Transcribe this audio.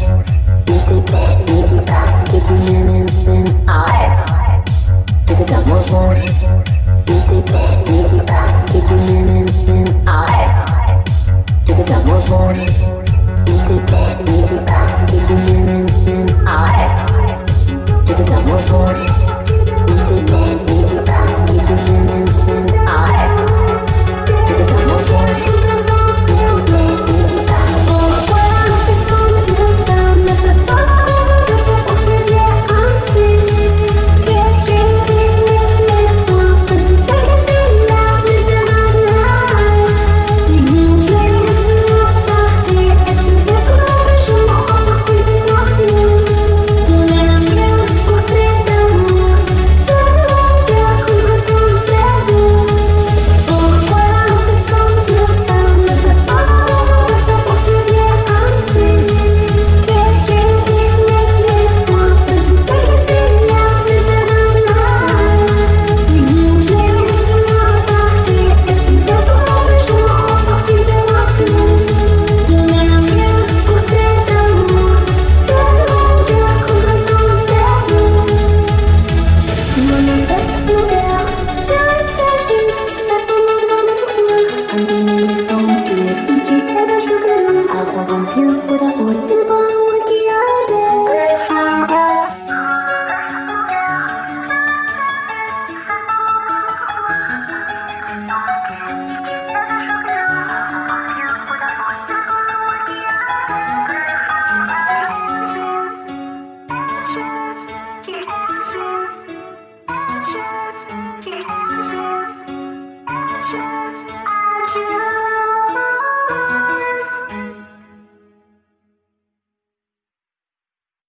Sneaky back, sneaky back, gitmenin ait. Dedi de mozor. Sneaky back, sneaky back, gitmenin